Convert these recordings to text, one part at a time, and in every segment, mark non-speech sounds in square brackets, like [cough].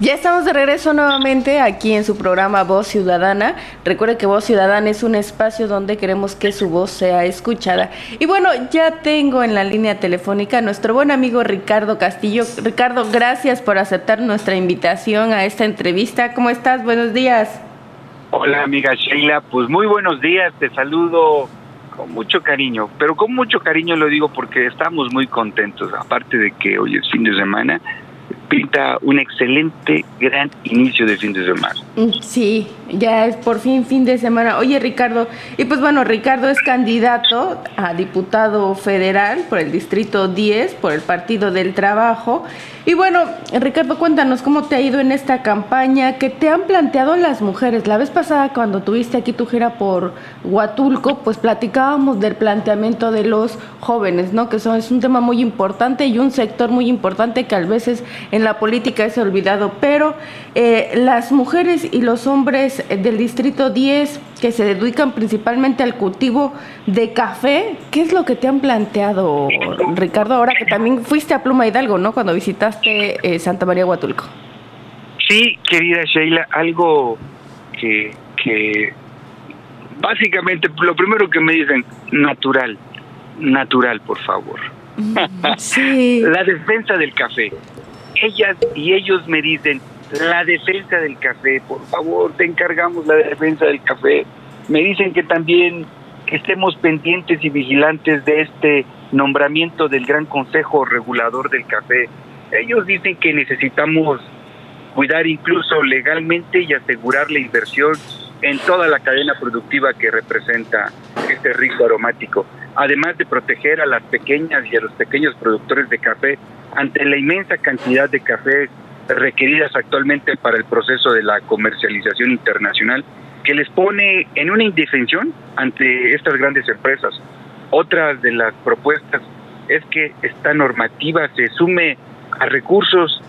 Ya estamos de regreso nuevamente aquí en su programa Voz Ciudadana. Recuerde que Voz Ciudadana es un espacio donde queremos que su voz sea escuchada. Y bueno, ya tengo en la línea telefónica a nuestro buen amigo Ricardo Castillo. Ricardo, gracias por aceptar nuestra invitación a esta entrevista. ¿Cómo estás? Buenos días. Hola amiga Sheila, pues muy buenos días, te saludo con mucho cariño, pero con mucho cariño lo digo porque estamos muy contentos, aparte de que hoy es fin de semana, pinta un excelente, gran inicio de fin de semana. Mm, sí, ya es por fin fin de semana. Oye, Ricardo, y pues bueno, Ricardo es candidato a diputado federal por el Distrito 10, por el Partido del Trabajo. Y bueno, Ricardo, cuéntanos cómo te ha ido en esta campaña, que te han planteado las mujeres. La vez pasada, cuando tuviste aquí tu gira por Huatulco, pues platicábamos del planteamiento de los jóvenes, ¿no? Que son, es un tema muy importante y un sector muy importante que a veces en la política es olvidado. Pero eh, las mujeres y los hombres del Distrito 10 que se dedican principalmente al cultivo de café. ¿Qué es lo que te han planteado, Ricardo, ahora que también fuiste a Pluma Hidalgo, ¿no? Cuando visitaste eh, Santa María Huatulco. Sí, querida Sheila, algo que, que básicamente lo primero que me dicen, natural, natural, por favor. [laughs] Sí. La defensa del café. Ellas y ellos me dicen, la defensa del café, por favor, te encargamos la defensa del café. Me dicen que también estemos pendientes y vigilantes de este nombramiento del Gran Consejo Regulador del Café. Ellos dicen que necesitamos cuidar incluso legalmente y asegurar la inversión en toda la cadena productiva que representa este rico aromático, además de proteger a las pequeñas y a los pequeños productores de café ante la inmensa cantidad de café requeridas actualmente para el proceso de la comercialización internacional, que les pone en una indefensión ante estas grandes empresas. Otra de las propuestas es que esta normativa se sume a recursos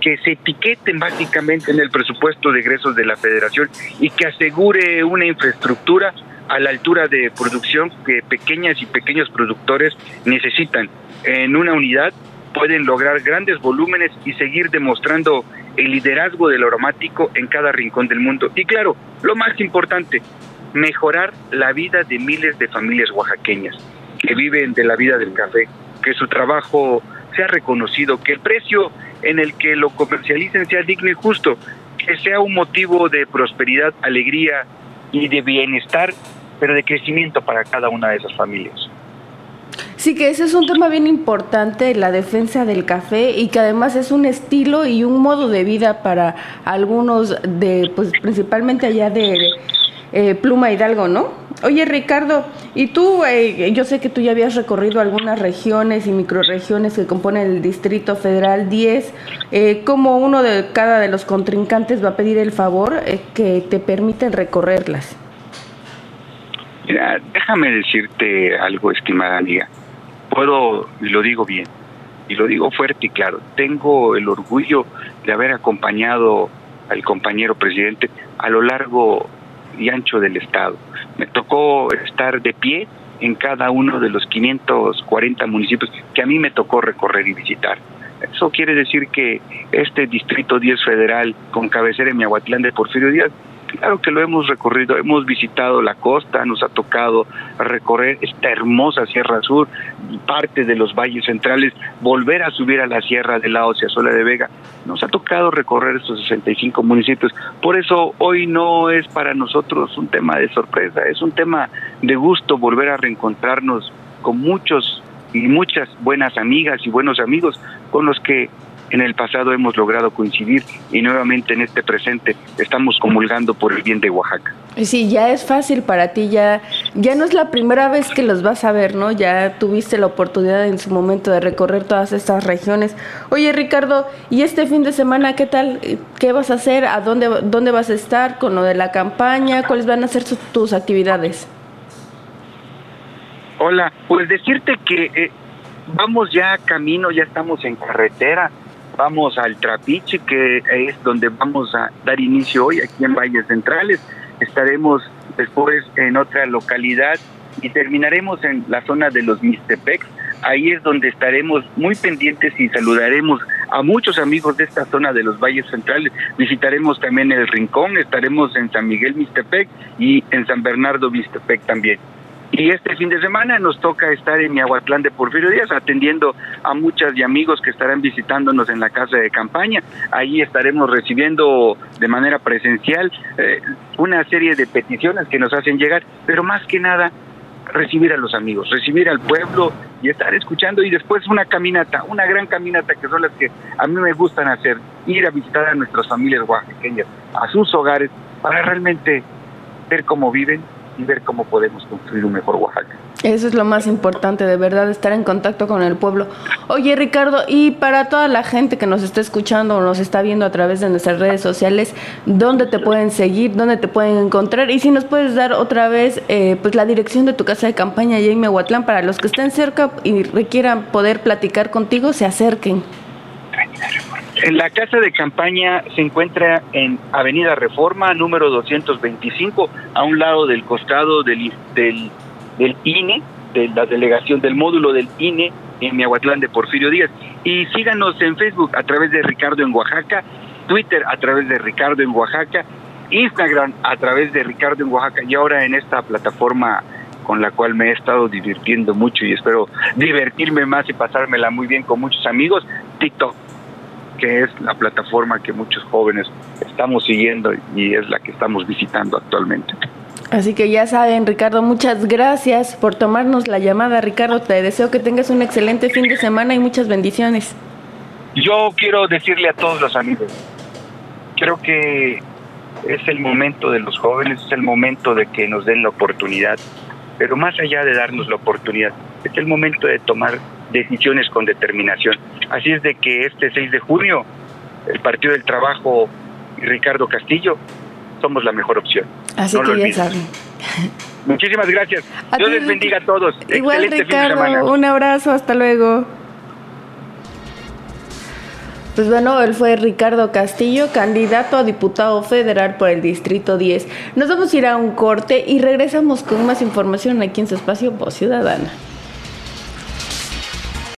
que se etiqueten básicamente en el presupuesto de egresos de la federación y que asegure una infraestructura a la altura de producción que pequeñas y pequeños productores necesitan en una unidad pueden lograr grandes volúmenes y seguir demostrando el liderazgo del aromático en cada rincón del mundo. Y claro, lo más importante, mejorar la vida de miles de familias oaxaqueñas que viven de la vida del café, que su trabajo sea reconocido, que el precio en el que lo comercialicen sea digno y justo, que sea un motivo de prosperidad, alegría y de bienestar, pero de crecimiento para cada una de esas familias. Sí, que ese es un tema bien importante, la defensa del café y que además es un estilo y un modo de vida para algunos de, pues principalmente allá de eh, Pluma Hidalgo, ¿no? Oye Ricardo, y tú, eh, yo sé que tú ya habías recorrido algunas regiones y microregiones que componen el Distrito Federal 10, eh, ¿cómo uno de cada de los contrincantes va a pedir el favor eh, que te permiten recorrerlas? Mira, déjame decirte algo, estimada amiga. Puedo, y lo digo bien, y lo digo fuerte y claro, tengo el orgullo de haber acompañado al compañero presidente a lo largo y ancho del Estado. Me tocó estar de pie en cada uno de los 540 municipios que a mí me tocó recorrer y visitar. Eso quiere decir que este Distrito 10 Federal, con cabecera en Miahuatlán de Porfirio Díaz, Claro que lo hemos recorrido, hemos visitado la costa, nos ha tocado recorrer esta hermosa Sierra Sur, parte de los valles centrales, volver a subir a la Sierra de la Sola de Vega. Nos ha tocado recorrer estos 65 municipios. Por eso hoy no es para nosotros un tema de sorpresa, es un tema de gusto volver a reencontrarnos con muchos y muchas buenas amigas y buenos amigos con los que en el pasado hemos logrado coincidir y nuevamente en este presente estamos comulgando por el bien de Oaxaca. Sí, ya es fácil para ti, ya, ya no es la primera vez que los vas a ver, ¿no? Ya tuviste la oportunidad en su momento de recorrer todas estas regiones. Oye, Ricardo, ¿y este fin de semana qué tal? ¿Qué vas a hacer? ¿A dónde, dónde vas a estar con lo de la campaña? ¿Cuáles van a ser tus actividades? Hola, pues decirte que eh, vamos ya camino, ya estamos en carretera vamos al Trapiche, que es donde vamos a dar inicio hoy, aquí en Valles Centrales. Estaremos después en otra localidad y terminaremos en la zona de los Mistepec. Ahí es donde estaremos muy pendientes y saludaremos a muchos amigos de esta zona de los valles centrales. Visitaremos también el Rincón, estaremos en San Miguel Mistepec y en San Bernardo Mistepec también. Y este fin de semana nos toca estar en Miahuatlán de Porfirio Díaz atendiendo a muchas y amigos que estarán visitándonos en la casa de campaña. Ahí estaremos recibiendo de manera presencial eh, una serie de peticiones que nos hacen llegar, pero más que nada recibir a los amigos, recibir al pueblo y estar escuchando y después una caminata, una gran caminata que son las que a mí me gustan hacer, ir a visitar a nuestras familias oaxaqueñas, a sus hogares, para realmente ver cómo viven, y ver cómo podemos construir un mejor Oaxaca. Eso es lo más importante, de verdad, estar en contacto con el pueblo. Oye, Ricardo, y para toda la gente que nos está escuchando o nos está viendo a través de nuestras redes sociales, ¿dónde te pueden seguir? ¿Dónde te pueden encontrar? Y si nos puedes dar otra vez eh, pues la dirección de tu casa de campaña, Jaime Huatlán, para los que estén cerca y requieran poder platicar contigo, se acerquen. La casa de campaña se encuentra en Avenida Reforma, número 225, a un lado del costado del, del, del INE, de la delegación del módulo del INE en Miahuatlán de Porfirio Díaz. Y síganos en Facebook a través de Ricardo en Oaxaca, Twitter a través de Ricardo en Oaxaca, Instagram a través de Ricardo en Oaxaca y ahora en esta plataforma con la cual me he estado divirtiendo mucho y espero divertirme más y pasármela muy bien con muchos amigos, TikTok que es la plataforma que muchos jóvenes estamos siguiendo y es la que estamos visitando actualmente. Así que ya saben, Ricardo, muchas gracias por tomarnos la llamada. Ricardo, te deseo que tengas un excelente fin de semana y muchas bendiciones. Yo quiero decirle a todos los amigos, creo que es el momento de los jóvenes, es el momento de que nos den la oportunidad, pero más allá de darnos la oportunidad, es el momento de tomar decisiones con determinación. Así es de que este 6 de junio, el Partido del Trabajo y Ricardo Castillo somos la mejor opción. Así que ya saben. Muchísimas gracias. Dios les bendiga a todos. Igual Ricardo, un abrazo, hasta luego. Pues bueno, él fue Ricardo Castillo, candidato a diputado federal por el Distrito 10. Nos vamos a ir a un corte y regresamos con más información aquí en su espacio Voz Ciudadana.